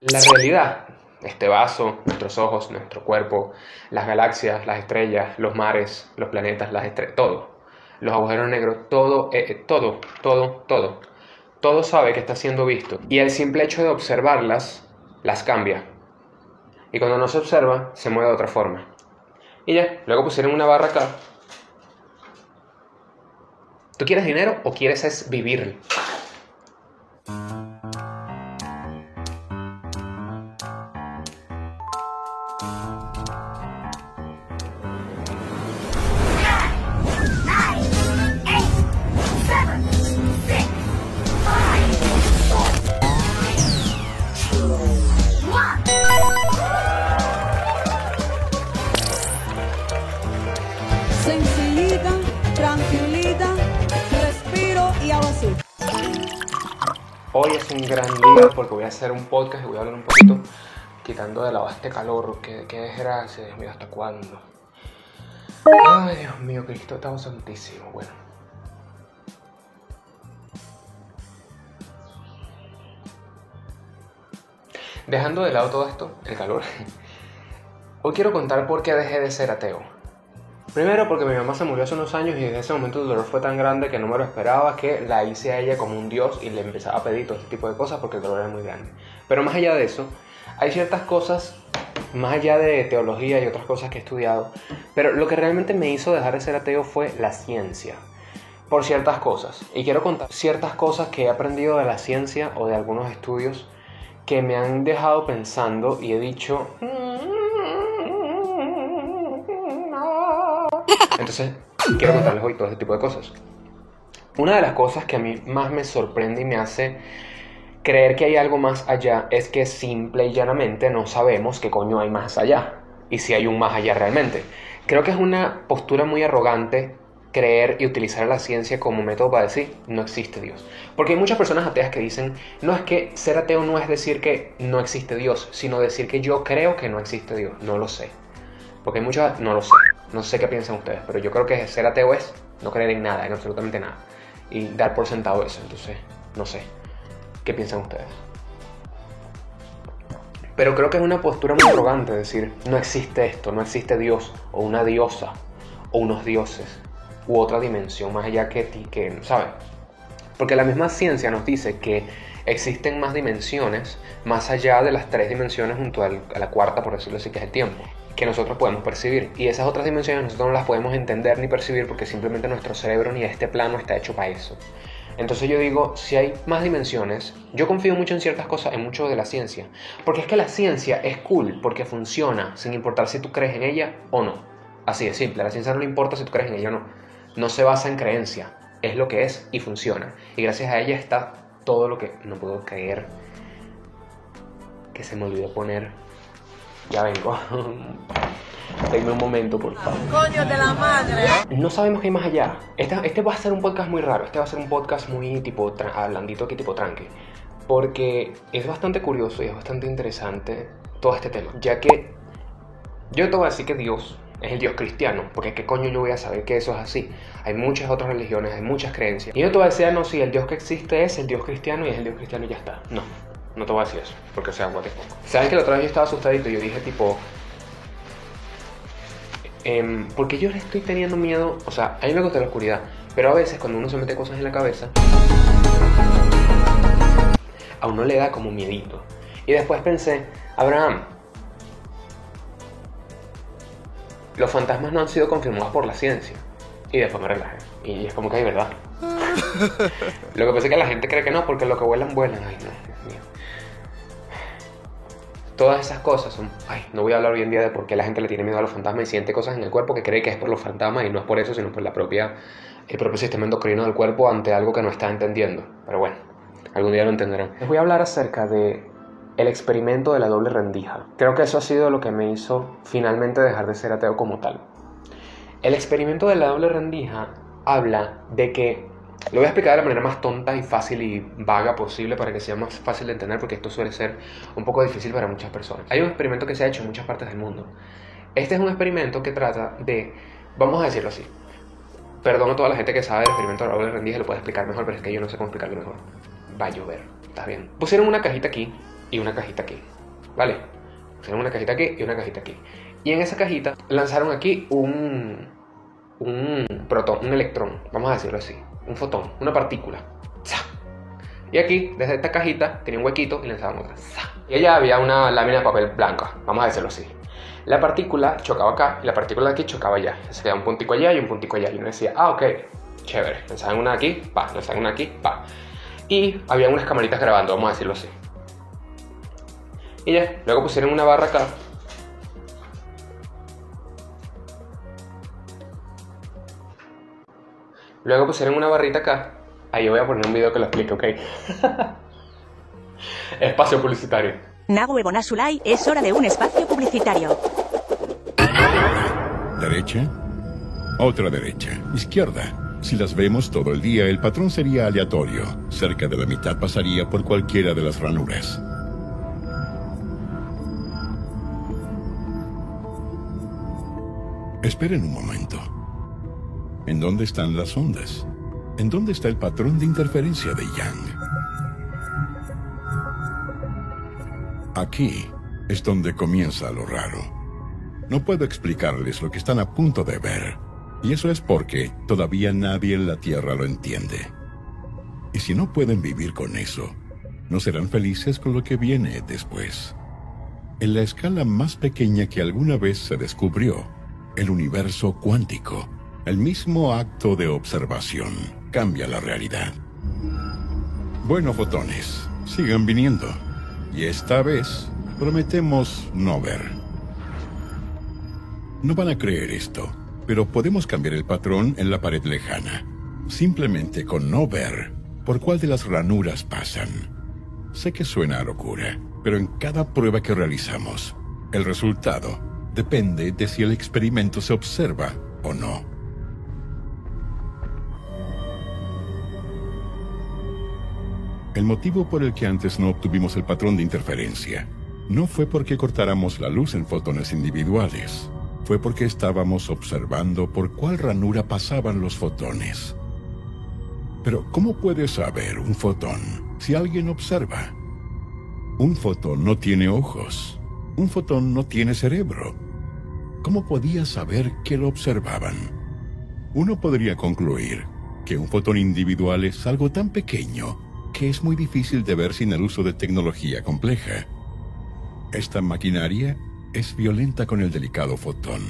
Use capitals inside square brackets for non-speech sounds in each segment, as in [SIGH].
La realidad, este vaso, nuestros ojos, nuestro cuerpo, las galaxias, las estrellas, los mares, los planetas, las estrellas, todo. Los agujeros negros, todo, eh, eh, todo, todo, todo. Todo sabe que está siendo visto. Y el simple hecho de observarlas, las cambia. Y cuando no se observa, se mueve de otra forma. Y ya, luego pusieron una barra acá. ¿Tú quieres dinero o quieres es vivir? Sencillita, tranquilita, respiro y hago así. Hoy es un gran día porque voy a hacer un podcast y voy a hablar un poquito quitando de lado este calor. Que, que desgracia, Dios mío, ¿hasta cuándo? Ay, Dios mío, Cristo está santísimo. Bueno. Dejando de lado todo esto, el calor. [LAUGHS] Hoy quiero contar por qué dejé de ser ateo. Primero porque mi mamá se murió hace unos años y desde ese momento el dolor fue tan grande que no me lo esperaba que la hice a ella como un dios y le empezaba a pedir todo este tipo de cosas porque el dolor era muy grande. Pero más allá de eso, hay ciertas cosas, más allá de teología y otras cosas que he estudiado, pero lo que realmente me hizo dejar de ser ateo fue la ciencia. Por ciertas cosas. Y quiero contar ciertas cosas que he aprendido de la ciencia o de algunos estudios que me han dejado pensando y he dicho... Entonces, quiero contarles hoy todo este tipo de cosas. Una de las cosas que a mí más me sorprende y me hace creer que hay algo más allá es que simple y llanamente no sabemos qué coño hay más allá y si hay un más allá realmente. Creo que es una postura muy arrogante creer y utilizar la ciencia como método para decir no existe Dios. Porque hay muchas personas ateas que dicen, no es que ser ateo no es decir que no existe Dios, sino decir que yo creo que no existe Dios. No lo sé. Porque hay muchas, no lo sé. No sé qué piensan ustedes, pero yo creo que ser ateo es no creer en nada, en absolutamente nada. Y dar por sentado eso. Entonces, no sé. ¿Qué piensan ustedes? Pero creo que es una postura muy arrogante decir, no existe esto, no existe Dios, o una diosa, o unos dioses, u otra dimensión más allá que ti, que, ¿sabes? Porque la misma ciencia nos dice que existen más dimensiones, más allá de las tres dimensiones junto a la cuarta, por decirlo así, que es el tiempo, que nosotros podemos percibir. Y esas otras dimensiones nosotros no las podemos entender ni percibir porque simplemente nuestro cerebro ni este plano está hecho para eso. Entonces yo digo, si hay más dimensiones, yo confío mucho en ciertas cosas, en mucho de la ciencia. Porque es que la ciencia es cool, porque funciona, sin importar si tú crees en ella o no. Así de simple, la ciencia no le importa si tú crees en ella o no. No se basa en creencia, es lo que es y funciona. Y gracias a ella está todo lo que no puedo creer que se me olvidó poner. Ya vengo. Denme un momento, por favor. Coño de la madre. No sabemos qué hay más allá. Este, este va a ser un podcast muy raro. Este va a ser un podcast muy tipo hablandito aquí, tipo tranque. Porque es bastante curioso y es bastante interesante todo este tema. Ya que yo te voy a decir que Dios es el Dios cristiano. Porque qué coño yo voy a saber que eso es así. Hay muchas otras religiones, hay muchas creencias. Y yo te voy a decir, ah, no, sí, el Dios que existe es el Dios cristiano y es el Dios cristiano y ya está. No, no te voy a decir eso. Porque o sea, what the fuck. ¿Saben que la otra vez yo estaba asustadito y yo dije tipo... Em, porque yo le estoy teniendo miedo, o sea, a mí me gusta la oscuridad, pero a veces cuando uno se mete cosas en la cabeza, a uno le da como miedito. Y después pensé, Abraham, los fantasmas no han sido confirmados por la ciencia. Y después me relajé. Y es como que hay verdad. [LAUGHS] lo que pasa es que la gente cree que no, porque lo que vuelan, vuelan. Ay, no, Dios mío. Todas esas cosas son. Ay, no voy a hablar hoy en día de por qué la gente le tiene miedo a los fantasmas y siente cosas en el cuerpo que cree que es por los fantasmas y no es por eso, sino por la propia, el propio sistema endocrino del cuerpo ante algo que no está entendiendo. Pero bueno, algún día lo entenderán. Les voy a hablar acerca de el experimento de la doble rendija. Creo que eso ha sido lo que me hizo finalmente dejar de ser ateo como tal. El experimento de la doble rendija habla de que lo voy a explicar de la manera más tonta y fácil y vaga posible para que sea más fácil de entender porque esto suele ser un poco difícil para muchas personas. Hay un experimento que se ha hecho en muchas partes del mundo. Este es un experimento que trata de, vamos a decirlo así, perdón a toda la gente que sabe del experimento de doble rendija, lo puede explicar mejor, pero es que yo no sé cómo explicarlo mejor. Va a llover, está bien. Pusieron una cajita aquí y una cajita aquí. ¿Vale? Pusieron una cajita aquí y una cajita aquí. Y en esa cajita lanzaron aquí un, un protón, un electrón, vamos a decirlo así, un fotón, una partícula. ¡Za! Y aquí, desde esta cajita, tenía un huequito y lanzaban otra. ¡Za! Y allá había una lámina de papel blanca, vamos a decirlo así. La partícula chocaba acá y la partícula de aquí chocaba allá. Se quedaba un puntico allá y un puntico allá. Y uno decía, ah, ok, chévere. Lanzaban una aquí, pa, lanzaban una aquí, pa. Y había unas camaritas grabando, vamos a decirlo así. Y ya, luego pusieron una barra acá. Luego pusieron una barrita acá. Ahí voy a poner un video que lo explique, ¿ok? [LAUGHS] Espacio publicitario. Nahue Bonasulay, es hora de un espacio publicitario. Derecha. Otra derecha. Izquierda. Si las vemos todo el día, el patrón sería aleatorio. Cerca de la mitad pasaría por cualquiera de las ranuras. Esperen un momento. ¿En dónde están las ondas? ¿En dónde está el patrón de interferencia de Yang? Aquí es donde comienza lo raro. No puedo explicarles lo que están a punto de ver, y eso es porque todavía nadie en la Tierra lo entiende. Y si no pueden vivir con eso, no serán felices con lo que viene después. En la escala más pequeña que alguna vez se descubrió, el universo cuántico, el mismo acto de observación cambia la realidad. Bueno, fotones, sigan viniendo. Y esta vez prometemos no ver. No van a creer esto, pero podemos cambiar el patrón en la pared lejana. Simplemente con no ver por cuál de las ranuras pasan. Sé que suena a locura, pero en cada prueba que realizamos, el resultado depende de si el experimento se observa o no. El motivo por el que antes no obtuvimos el patrón de interferencia no fue porque cortáramos la luz en fotones individuales, fue porque estábamos observando por cuál ranura pasaban los fotones. Pero ¿cómo puede saber un fotón si alguien observa? Un fotón no tiene ojos, un fotón no tiene cerebro. ¿Cómo podía saber que lo observaban? Uno podría concluir que un fotón individual es algo tan pequeño que es muy difícil de ver sin el uso de tecnología compleja. Esta maquinaria es violenta con el delicado fotón.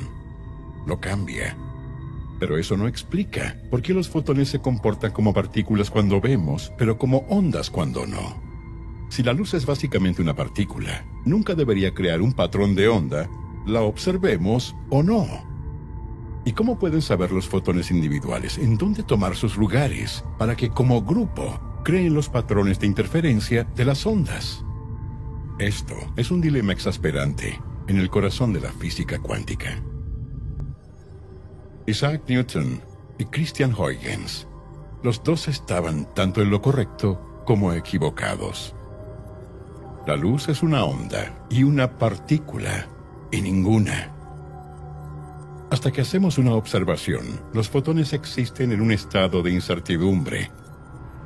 Lo cambia. Pero eso no explica por qué los fotones se comportan como partículas cuando vemos, pero como ondas cuando no. Si la luz es básicamente una partícula, nunca debería crear un patrón de onda, la observemos o no. ¿Y cómo pueden saber los fotones individuales en dónde tomar sus lugares para que como grupo creen los patrones de interferencia de las ondas? Esto es un dilema exasperante en el corazón de la física cuántica. Isaac Newton y Christian Huygens, los dos estaban tanto en lo correcto como equivocados. La luz es una onda y una partícula y ninguna. Hasta que hacemos una observación, los fotones existen en un estado de incertidumbre,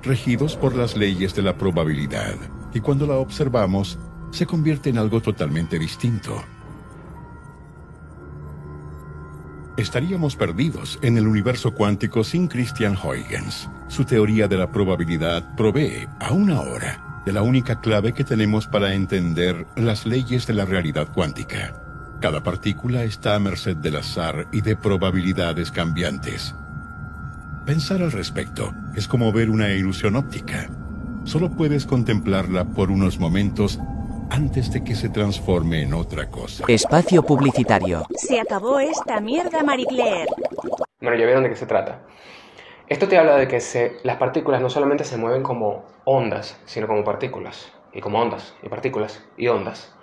regidos por las leyes de la probabilidad, y cuando la observamos, se convierte en algo totalmente distinto. Estaríamos perdidos en el universo cuántico sin Christian Huygens. Su teoría de la probabilidad provee, aún ahora, de la única clave que tenemos para entender las leyes de la realidad cuántica. Cada partícula está a merced del azar y de probabilidades cambiantes. Pensar al respecto es como ver una ilusión óptica. Solo puedes contemplarla por unos momentos antes de que se transforme en otra cosa. Espacio publicitario. Se acabó esta mierda, Marie Claire. Bueno, ya vieron de qué se trata. Esto te habla de que se- las partículas no solamente se mueven como ondas, sino como partículas. Y como ondas, y partículas, y ondas.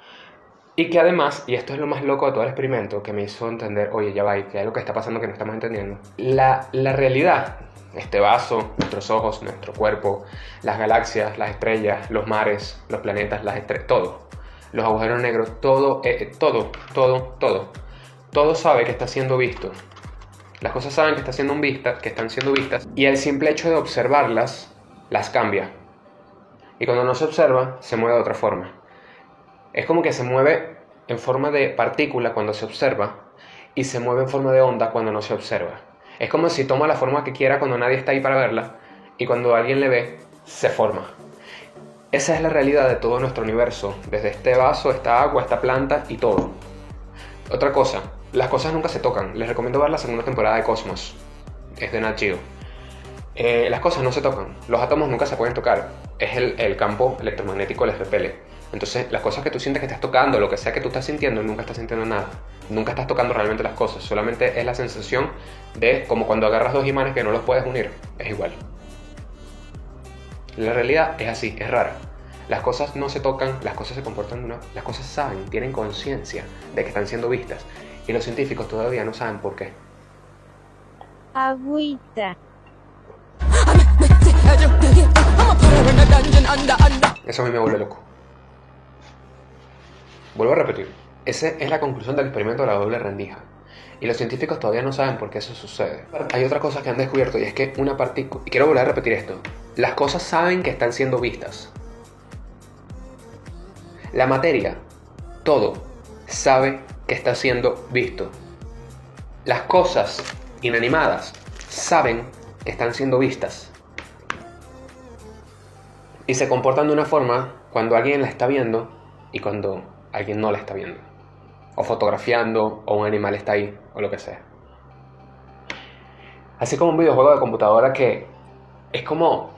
Y que además, y esto es lo más loco de todo el experimento, que me hizo entender, oye, ya va, que hay algo que está pasando que no estamos entendiendo. La, la realidad, este vaso, nuestros ojos, nuestro cuerpo, las galaxias, las estrellas, los mares, los planetas, las estrellas, todo. Los agujeros negros, todo, eh, eh, todo, todo, todo. Todo sabe que está siendo visto. Las cosas saben que, está siendo vista, que están siendo vistas y el simple hecho de observarlas las cambia. Y cuando no se observa, se mueve de otra forma. Es como que se mueve en forma de partícula cuando se observa y se mueve en forma de onda cuando no se observa. Es como si toma la forma que quiera cuando nadie está ahí para verla y cuando alguien le ve, se forma. Esa es la realidad de todo nuestro universo, desde este vaso, esta agua, esta planta y todo. Otra cosa, las cosas nunca se tocan. Les recomiendo ver la segunda temporada de Cosmos. Es de Nat Geo. Eh, las cosas no se tocan. Los átomos nunca se pueden tocar. Es el, el campo electromagnético les repele. Entonces, las cosas que tú sientes que estás tocando, lo que sea que tú estás sintiendo, nunca estás sintiendo nada. Nunca estás tocando realmente las cosas. Solamente es la sensación de como cuando agarras dos imanes que no los puedes unir. Es igual. La realidad es así, es rara. Las cosas no se tocan, las cosas se comportan de una... Las cosas saben, tienen conciencia de que están siendo vistas. Y los científicos todavía no saben por qué. Agüita. Eso a mí me vuelve loco. Vuelvo a repetir. Esa es la conclusión del experimento de la doble rendija. Y los científicos todavía no saben por qué eso sucede. Hay otra cosa que han descubierto y es que una partícula... Y quiero volver a repetir esto. Las cosas saben que están siendo vistas. La materia, todo, sabe que está siendo visto. Las cosas inanimadas saben que están siendo vistas. Y se comportan de una forma cuando alguien la está viendo y cuando alguien no la está viendo. O fotografiando, o un animal está ahí, o lo que sea. Así como un videojuego de computadora que es como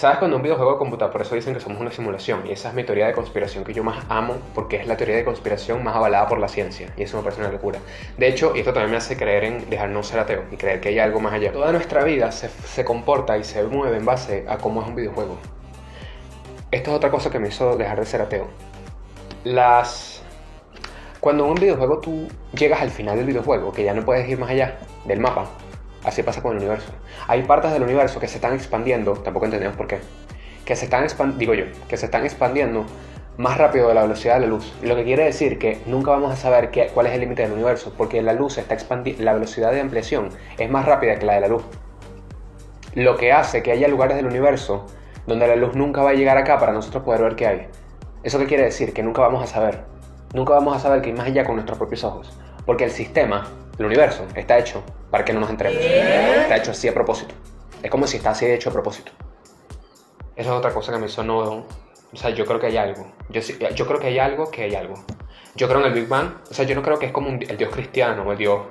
¿Sabes cuando un videojuego de computadora, por eso dicen que somos una simulación? Y esa es mi teoría de conspiración que yo más amo, porque es la teoría de conspiración más avalada por la ciencia. Y eso me parece una locura. De hecho, y esto también me hace creer en dejar no ser ateo y creer que hay algo más allá. Toda nuestra vida se, se comporta y se mueve en base a cómo es un videojuego. Esto es otra cosa que me hizo dejar de ser ateo. Las... Cuando en un videojuego tú llegas al final del videojuego, que ya no puedes ir más allá del mapa, Así pasa con el universo. Hay partes del universo que se están expandiendo, tampoco entendemos por qué, que se están digo yo, que se están expandiendo más rápido de la velocidad de la luz. Lo que quiere decir que nunca vamos a saber qué, cuál es el límite del universo, porque la luz está expandiendo, la velocidad de ampliación es más rápida que la de la luz. Lo que hace que haya lugares del universo donde la luz nunca va a llegar acá para nosotros poder ver qué hay. ¿Eso qué quiere decir? Que nunca vamos a saber. Nunca vamos a saber qué hay más allá con nuestros propios ojos. Porque el sistema, el universo, está hecho para que no nos entremos. Está hecho así a propósito. Es como si está así hecho a propósito. Esa es otra cosa que me no... O sea, yo creo que hay algo. Yo, yo creo que hay algo que hay algo. Yo creo en el Big Bang. O sea, yo no creo que es como el dios cristiano o el dios...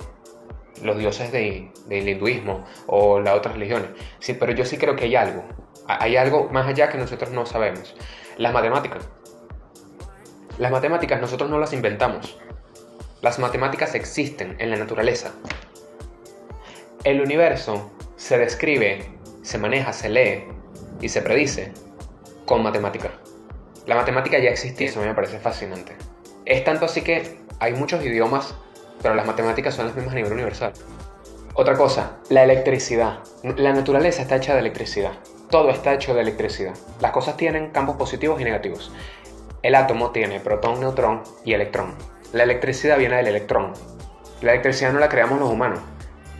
Los dioses de, del hinduismo o las otras religiones. Sí, pero yo sí creo que hay algo. Hay algo más allá que nosotros no sabemos. Las matemáticas. Las matemáticas nosotros no las inventamos. Las matemáticas existen en la naturaleza. El universo se describe, se maneja, se lee y se predice con matemática. La matemática ya existía, eso me parece fascinante. Es tanto así que hay muchos idiomas, pero las matemáticas son las mismas a nivel universal. Otra cosa, la electricidad. La naturaleza está hecha de electricidad. Todo está hecho de electricidad. Las cosas tienen campos positivos y negativos. El átomo tiene protón, neutrón y electrón. La electricidad viene del electrón. La electricidad no la creamos los humanos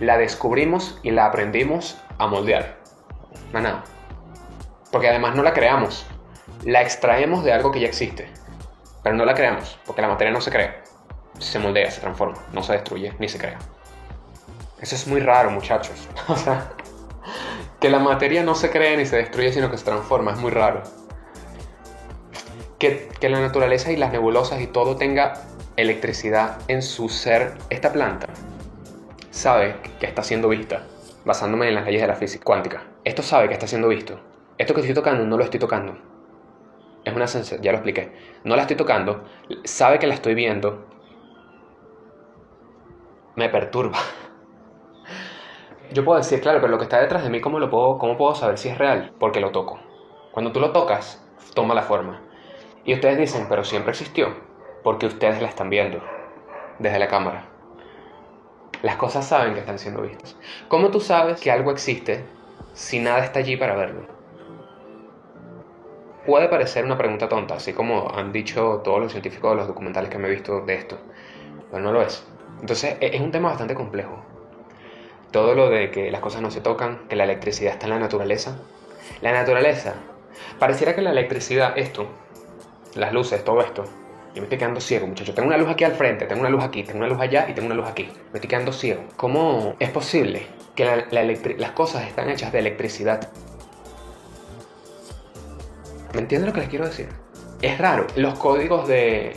la descubrimos y la aprendimos a moldear. Más nada. Porque además no la creamos. La extraemos de algo que ya existe. Pero no la creamos, porque la materia no se crea. Se moldea, se transforma, no se destruye ni se crea. Eso es muy raro, muchachos. [LAUGHS] O sea, que la materia no se crea ni se destruye, sino que se transforma, es muy raro. Que, la naturaleza y las nebulosas y todo tenga electricidad en su ser, esta planta, sabe que está siendo vista, basándome en las leyes de la física cuántica. Esto sabe que está siendo visto. Esto que estoy tocando no lo estoy tocando. Es una sensación, ya lo expliqué. No la estoy tocando, sabe que la estoy viendo. Me perturba. Yo puedo decir, claro, pero lo que está detrás de mí, ¿cómo, lo puedo, ¿cómo puedo saber si es real? Porque lo toco. Cuando tú lo tocas, toma la forma. Y ustedes dicen, pero siempre existió, porque ustedes la están viendo desde la cámara. Las cosas saben que están siendo vistas. ¿Cómo tú sabes que algo existe si nada está allí para verlo? Puede parecer una pregunta tonta, así como han dicho todos los científicos de los documentales que me he visto de esto, pero no lo es. Entonces e-, es un tema bastante complejo. Todo lo de que las cosas no se tocan, que la electricidad está en la naturaleza. La naturaleza, pareciera que la electricidad, esto, las luces, todo esto, Yo me estoy quedando ciego, muchachos. Tengo una luz aquí al frente, tengo una luz aquí, tengo una luz allá y tengo una luz aquí. Me estoy quedando ciego. ¿Cómo es posible que la- la las cosas están hechas de electricidad? ¿Me entienden lo que les quiero decir? Es raro. Los códigos de...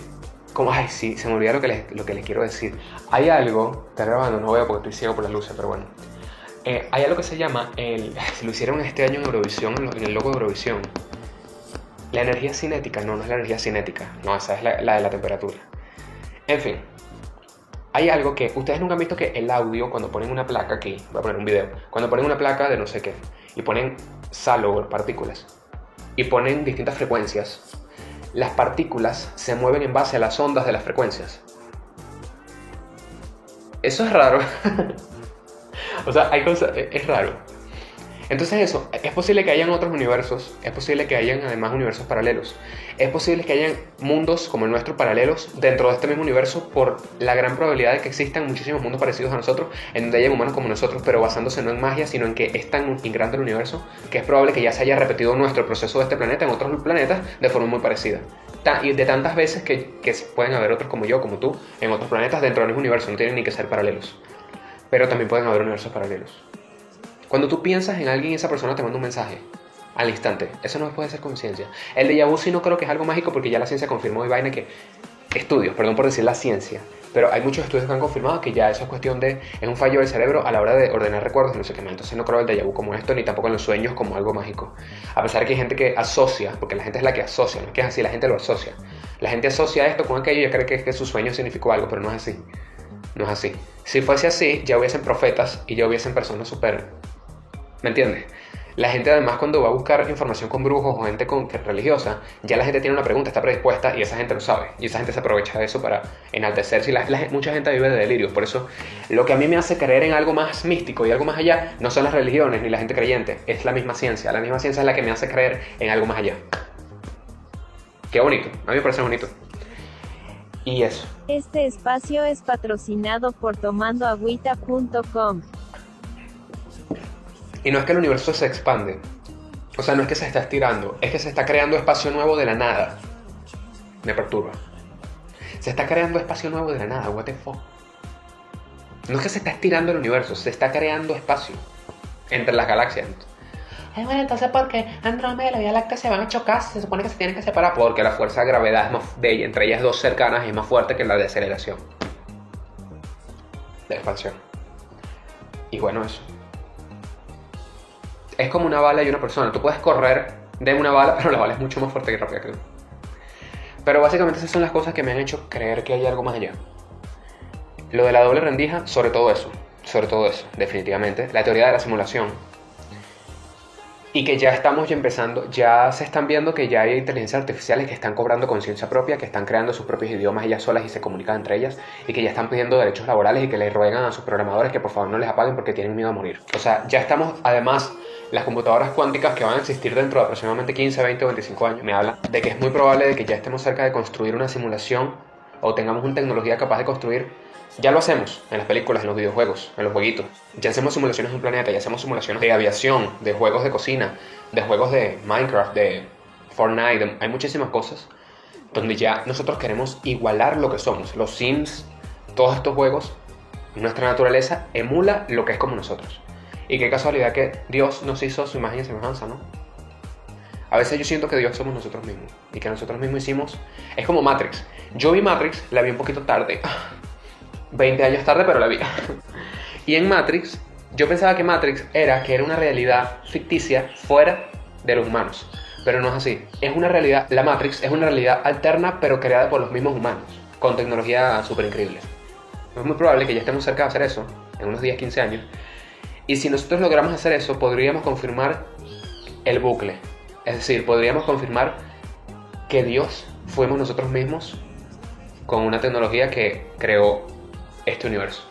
Como, ay, sí, se me olvidó lo que les, lo que les quiero decir. Hay algo, está grabando, no veo porque estoy ciego por las luces, pero bueno. Eh, hay algo que se llama, el, se [LAUGHS] lo hicieron este año en Eurovisión, en el logo de Eurovisión. La energía cinética, no, no es la energía cinética, no, esa es la, de la temperatura. En fin, hay algo que ustedes nunca han visto que el audio, cuando ponen una placa aquí, voy a poner un video, cuando ponen una placa de no sé qué, y ponen salo o partículas, y ponen distintas frecuencias, las partículas se mueven en base a las ondas de las frecuencias. Eso es raro. [LAUGHS] o sea, hay cosas, es raro. Entonces eso, es posible que hayan otros universos, es posible que hayan además universos paralelos, es posible que hayan mundos como el nuestro paralelos dentro de este mismo universo por la gran probabilidad de que existan muchísimos mundos parecidos a nosotros, en donde hayan humanos como nosotros, pero basándose no en magia, sino en que es tan grande el universo que es probable que ya se haya repetido nuestro proceso de este planeta en otros planetas de forma muy parecida. Y de tantas veces que, que pueden haber otros como yo, como tú, en otros planetas dentro del mismo universo, no tienen ni que ser paralelos. Pero también pueden haber universos paralelos. Cuando tú piensas en alguien esa persona te manda un mensaje al instante, eso no puede ser conciencia. El de vu sí no creo que es algo mágico porque ya la ciencia confirmó y vaina que estudios, perdón por decir la ciencia, pero hay muchos estudios que han confirmado que ya eso es cuestión de es un fallo del cerebro a la hora de ordenar recuerdos, no sé qué más. Entonces no creo el déjà vu como esto ni tampoco en los sueños como algo mágico. A pesar de que hay gente que asocia, porque la gente es la que asocia, no es que es así, la gente lo asocia. La gente asocia esto con aquello y cree que, que su sueño significó algo, pero no es así. No es así. Si fuese así, ya hubiesen profetas y ya hubiesen personas súper ¿Me entiendes? La gente además cuando va a buscar información con brujos o gente con, religiosa, ya la gente tiene una pregunta, está predispuesta y esa gente lo sabe. Y esa gente se aprovecha de eso para enaltecerse. Y mucha gente vive de delirios. Por eso lo que a mí me hace creer en algo más místico y algo más allá no son las religiones ni la gente creyente. Es la misma ciencia. La misma ciencia es la que me hace creer en algo más allá. Qué bonito. A mí me parece bonito. Y eso. Este espacio es patrocinado por tomandoagüita.com. Y no es que el universo se expande. O sea, no es que se está estirando, es que se está creando espacio nuevo de la nada. Me perturba. Se está creando espacio nuevo de la nada, what the fuck. No es que se está estirando el universo, se está creando espacio entre las galaxias. Ay, bueno, entonces, ¿por qué Andrómeda y la Vía Láctea se van a chocar? Se supone que se tienen que separar porque la fuerza de gravedad es más de entre ellas dos cercanas es más fuerte que la de aceleración. De expansión. Y bueno, eso es como una bala y una persona. Tú puedes correr de una bala, [LAUGHS] pero la bala es mucho más fuerte y rápida que tú. Pero básicamente esas son las cosas que me han hecho creer que hay algo más allá. Lo de la doble rendija, sobre todo eso. Sobre todo eso, definitivamente. La teoría de la simulación. Y que ya estamos ya empezando, ya se están viendo que ya hay inteligencias artificiales que están cobrando conciencia propia, que están creando sus propios idiomas ellas solas y se comunican entre ellas, y que ya están pidiendo derechos laborales y que le ruegan a sus programadores que por favor no les apaguen porque tienen miedo a morir. O sea, ya estamos, además, las computadoras cuánticas que van a existir dentro de aproximadamente 15, 20 o 25 años, me hablan de que es muy probable de que ya estemos cerca de construir una simulación o tengamos una tecnología capaz de construir ya lo hacemos en las películas, en los videojuegos, en los jueguitos. Ya hacemos simulaciones de un planeta, ya hacemos simulaciones de aviación, de juegos de cocina, de juegos de Minecraft, de Fortnite. hay muchísimas cosas donde ya nosotros queremos igualar lo que somos. Los Sims, todos estos juegos, nuestra naturaleza emula lo que es como nosotros. Y qué casualidad que Dios nos hizo su imagen y semejanza, ¿no? A veces yo siento que Dios somos nosotros mismos y que nosotros mismos hicimos. Es como Matrix. Yo vi Matrix, la vi un poquito tarde. [LAUGHS] 20 años tarde, pero la vi. y en Matrix, yo pensaba que Matrix era que era una realidad ficticia fuera de los humanos. Pero no es así. Es una realidad, la Matrix es una realidad alterna, pero creada por los mismos humanos, con tecnología súper increíble. Es muy probable que ya estemos cerca de hacer eso, en unos 10, 15 años. Y si nosotros logramos hacer eso, podríamos confirmar el bucle. Es decir, podríamos confirmar que Dios fuimos nosotros mismos con una tecnología que creó este universo.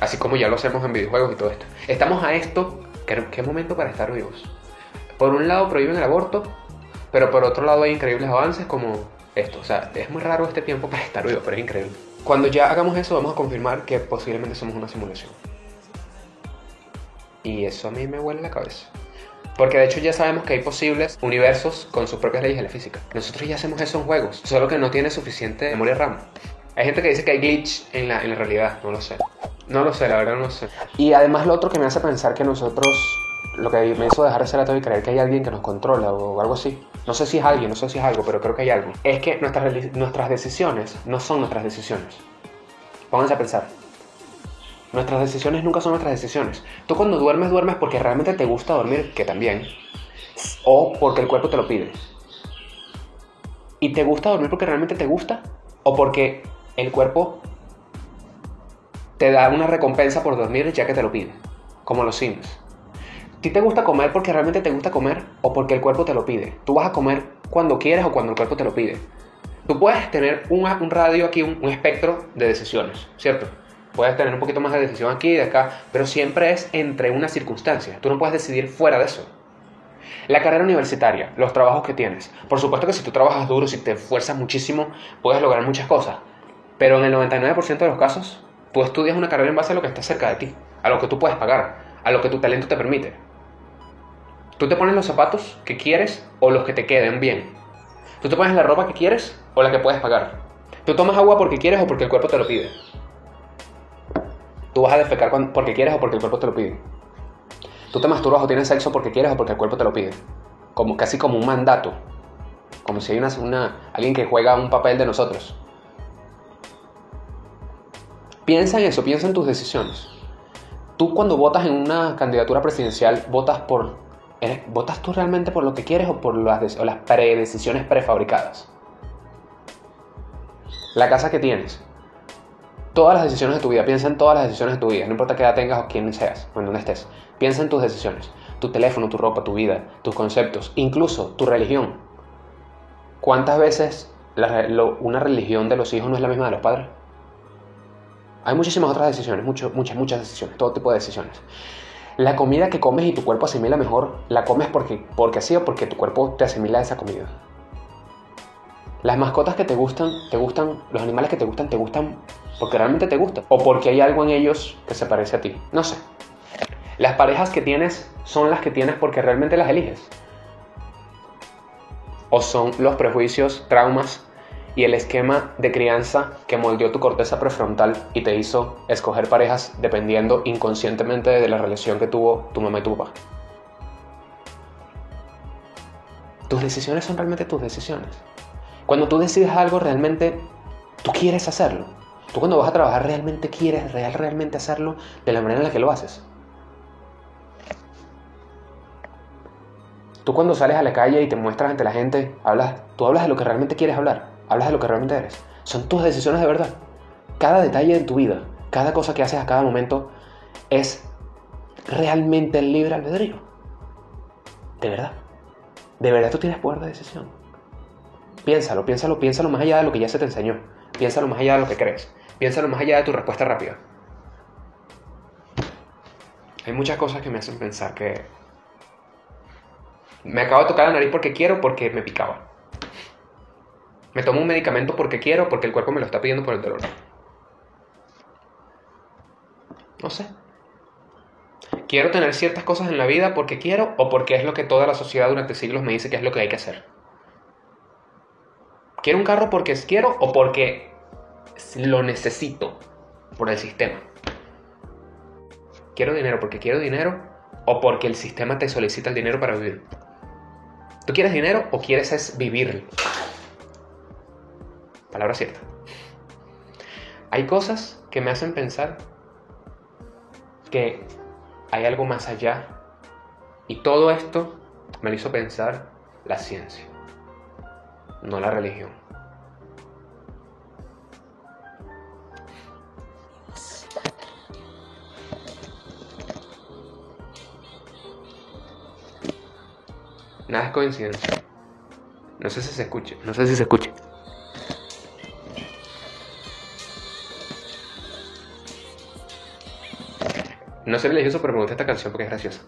Así como ya lo hacemos en videojuegos y todo esto. Estamos a esto. ¿Qué, momento para estar vivos? Por un lado prohíben el aborto, pero por otro lado hay increíbles avances como esto. O sea, es muy raro este tiempo para estar vivo, pero es increíble. Cuando ya hagamos eso, vamos a confirmar que posiblemente somos una simulación. Y eso a mí me huele la cabeza. Porque de hecho ya sabemos que hay posibles universos con sus propias leyes de la física. Nosotros ya hacemos eso en juegos, solo que no tiene suficiente memoria RAM. Hay gente que dice que hay glitch en la, en la realidad, no lo sé. No lo sé, la verdad no lo sé. Y además lo otro que me hace pensar que nosotros, lo que me hizo dejar de ser ateo y creer que hay alguien que nos controla o algo así. No sé si es alguien, no sé si es algo, pero creo que hay algo. Es que nuestras, nuestras decisiones no son nuestras decisiones. Pónganse a pensar. Nuestras decisiones nunca son nuestras decisiones. Tú cuando duermes, duermes porque realmente te gusta dormir, que también. O porque el cuerpo te lo pide. ¿Y te gusta dormir porque realmente te gusta? ¿O porque el cuerpo te da una recompensa por dormir ya que te lo pide? Como los Sims. ¿A ti te gusta comer porque realmente te gusta comer o porque el cuerpo te lo pide? Tú vas a comer cuando quieres o cuando el cuerpo te lo pide. Tú puedes tener un, radio aquí, un, un espectro de decisiones, ¿cierto? Puedes tener un poquito más de decisión aquí y de acá, pero siempre es entre unas circunstancias. Tú no puedes decidir fuera de eso. La carrera universitaria, los trabajos que tienes. Por supuesto que si tú trabajas duro, si te esfuerzas muchísimo, puedes lograr muchas cosas. Pero en el 99% de los casos, tú estudias una carrera en base a lo que está cerca de ti, a lo que tú puedes pagar, a lo que tu talento te permite. Tú te pones los zapatos que quieres o los que te queden bien. Tú te pones la ropa que quieres o la que puedes pagar. Tú tomas agua porque quieres o porque el cuerpo te lo pide. Tú vas a defecar porque quieres o porque el cuerpo te lo pide. Tú te masturbas o tienes sexo porque quieres o porque el cuerpo te lo pide. Como, casi como un mandato. Como si hay una, una- alguien que juega un papel de nosotros. Piensa en eso, piensa en tus decisiones. Tú cuando votas en una candidatura presidencial, votas por... ¿Votas tú realmente por lo que quieres o por las, predecisiones prefabricadas? La casa que tienes. Todas las decisiones de tu vida, piensa en todas las decisiones de tu vida, no importa qué edad tengas o quién seas o en dónde estés. Piensa en tus decisiones, tu teléfono, tu ropa, tu vida, tus conceptos, incluso tu religión. ¿Cuántas veces una religión de los hijos no es la misma de los padres? Hay muchísimas otras decisiones, mucho- muchas, muchas decisiones, todo tipo de decisiones. La comida que comes y tu cuerpo asimila mejor, la comes porque, porque así o porque tu cuerpo te asimila esa comida. Las mascotas que te gustan, te gustan, los animales que te gustan, te gustan porque realmente te gustan. O porque hay algo en ellos que se parece a ti. No sé. Las parejas que tienes son las que tienes porque realmente las eliges. O son los prejuicios, traumas y el esquema de crianza que moldeó tu corteza prefrontal y te hizo escoger parejas dependiendo inconscientemente de la relación que tuvo tu mamá y tu papá. Tus decisiones son realmente tus decisiones. Cuando tú decides algo, realmente tú quieres hacerlo. Tú cuando vas a trabajar realmente quieres real, realmente hacerlo de la manera en la que lo haces. Tú cuando sales a la calle y te muestras ante la gente, hablas, tú hablas de lo que realmente quieres hablar, hablas de lo que realmente eres. Son tus decisiones de verdad. Cada detalle de tu vida, cada cosa que haces a cada momento es realmente el libre albedrío. De verdad. De verdad tú tienes poder de decisión. Piénsalo, piénsalo, piénsalo más allá de lo que ya se te enseñó. Piénsalo más allá de lo que crees. Piénsalo más allá de tu respuesta rápida. Hay muchas cosas que me hacen pensar que me acabo de tocar la nariz porque quiero, porque me picaba. Me tomo un medicamento porque quiero, porque el cuerpo me lo está pidiendo por el dolor. No sé. Quiero tener ciertas cosas en la vida porque quiero o porque es lo que toda la sociedad durante siglos me dice que es lo que hay que hacer. Quiero un carro porque quiero o porque lo necesito por el sistema. Quiero dinero porque quiero dinero o porque el sistema te solicita el dinero para vivir. ¿Tú quieres dinero o quieres es vivir? Palabra cierta. Hay cosas que me hacen pensar que hay algo más allá y todo esto me lo hizo pensar la ciencia, no la religión. Nada es coincidencia. No sé si se escuche. No sé si se escuche. No soy religioso, pero me gusta esta canción porque es graciosa.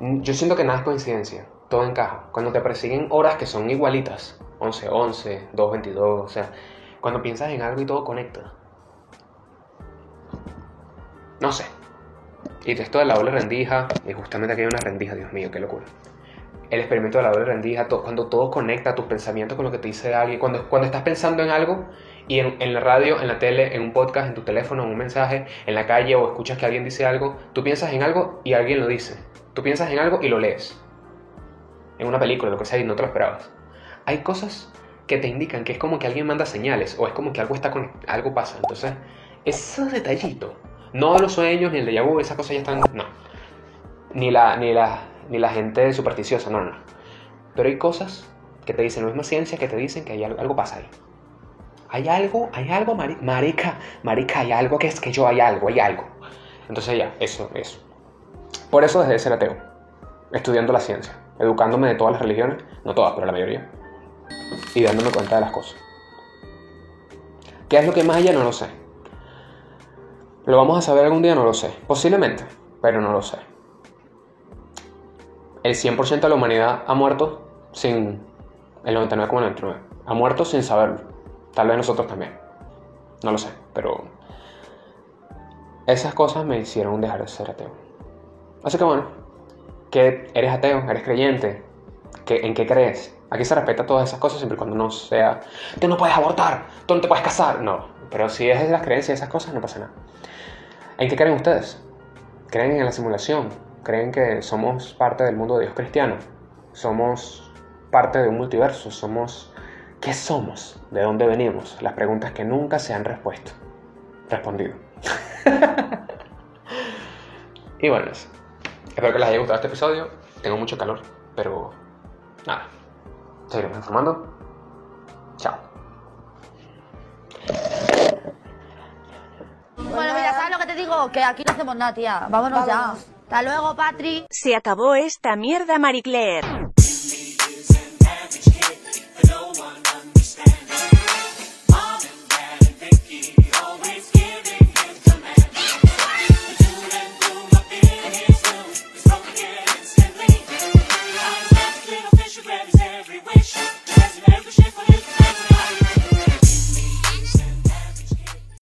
Yo siento que nada es coincidencia. Todo encaja. Cuando te persiguen horas que son igualitas. 11, 11, 2, 22. O sea, cuando piensas en algo y todo conecta. No sé. Y esto de la doble rendija, y justamente aquí hay una rendija, Dios mío, qué locura. El experimento de la doble rendija, cuando todo conecta tus pensamientos con lo que te dice alguien, cuando, cuando estás pensando en algo y en, la radio, en la tele, en un podcast, en tu teléfono, en un mensaje, en la calle o escuchas que alguien dice algo, tú piensas en algo y alguien lo dice. Tú piensas en algo y lo lees. En una película, lo que sea, y no te lo esperabas. Hay cosas que te indican que es como que alguien manda señales o es como que algo está con algo pasa. Entonces, esos detallitos, no los sueños ni el de vu, esas cosas ya están, no. Ni la ni la ni la gente supersticiosa, no, no. Pero hay cosas que te dicen, la misma ciencia que te dicen que hay algo pasa ahí. Hay algo, hay algo, mari- marica, marica, hay algo que es que yo hay algo, hay algo. Entonces ya, eso, eso. Por eso dejé de ser ateo, estudiando la ciencia, educándome de todas las religiones, no todas, pero la mayoría, y dándome cuenta de las cosas. ¿Qué es lo que más allá? No lo sé. ¿Lo vamos a saber algún día? No lo sé. Posiblemente, pero no lo sé. El 100% de la humanidad ha muerto sin... El 99,99. Ha muerto sin saberlo. Tal vez nosotros también. No lo sé, pero... Esas cosas me hicieron dejar de ser ateo. Así que bueno, que eres ateo, eres creyente, ¿Qué- ¿en qué crees? Aquí se respeta todas esas cosas siempre y cuando no sea, tú no puedes abortar, tú no te puedes casar. No, pero si es de las creencias esas cosas, no pasa nada. ¿En qué creen ustedes? ¿Creen en la simulación? ¿Creen que somos parte del mundo de Dios cristiano? ¿Somos parte de un multiverso? ¿Somos... ¿Qué somos? ¿De dónde venimos? Las preguntas que nunca se han respuesto. Respondido. [LAUGHS] y bueno, eso. Espero que les haya gustado este episodio. Tengo mucho calor, pero nada. Seguiremos informando. Chao. Bueno, mira, ¿sabes lo que te digo? Que aquí no hacemos nada, tía. Vámonos, ya. Hasta luego, Patri. Se acabó esta mierda, Marie Claire.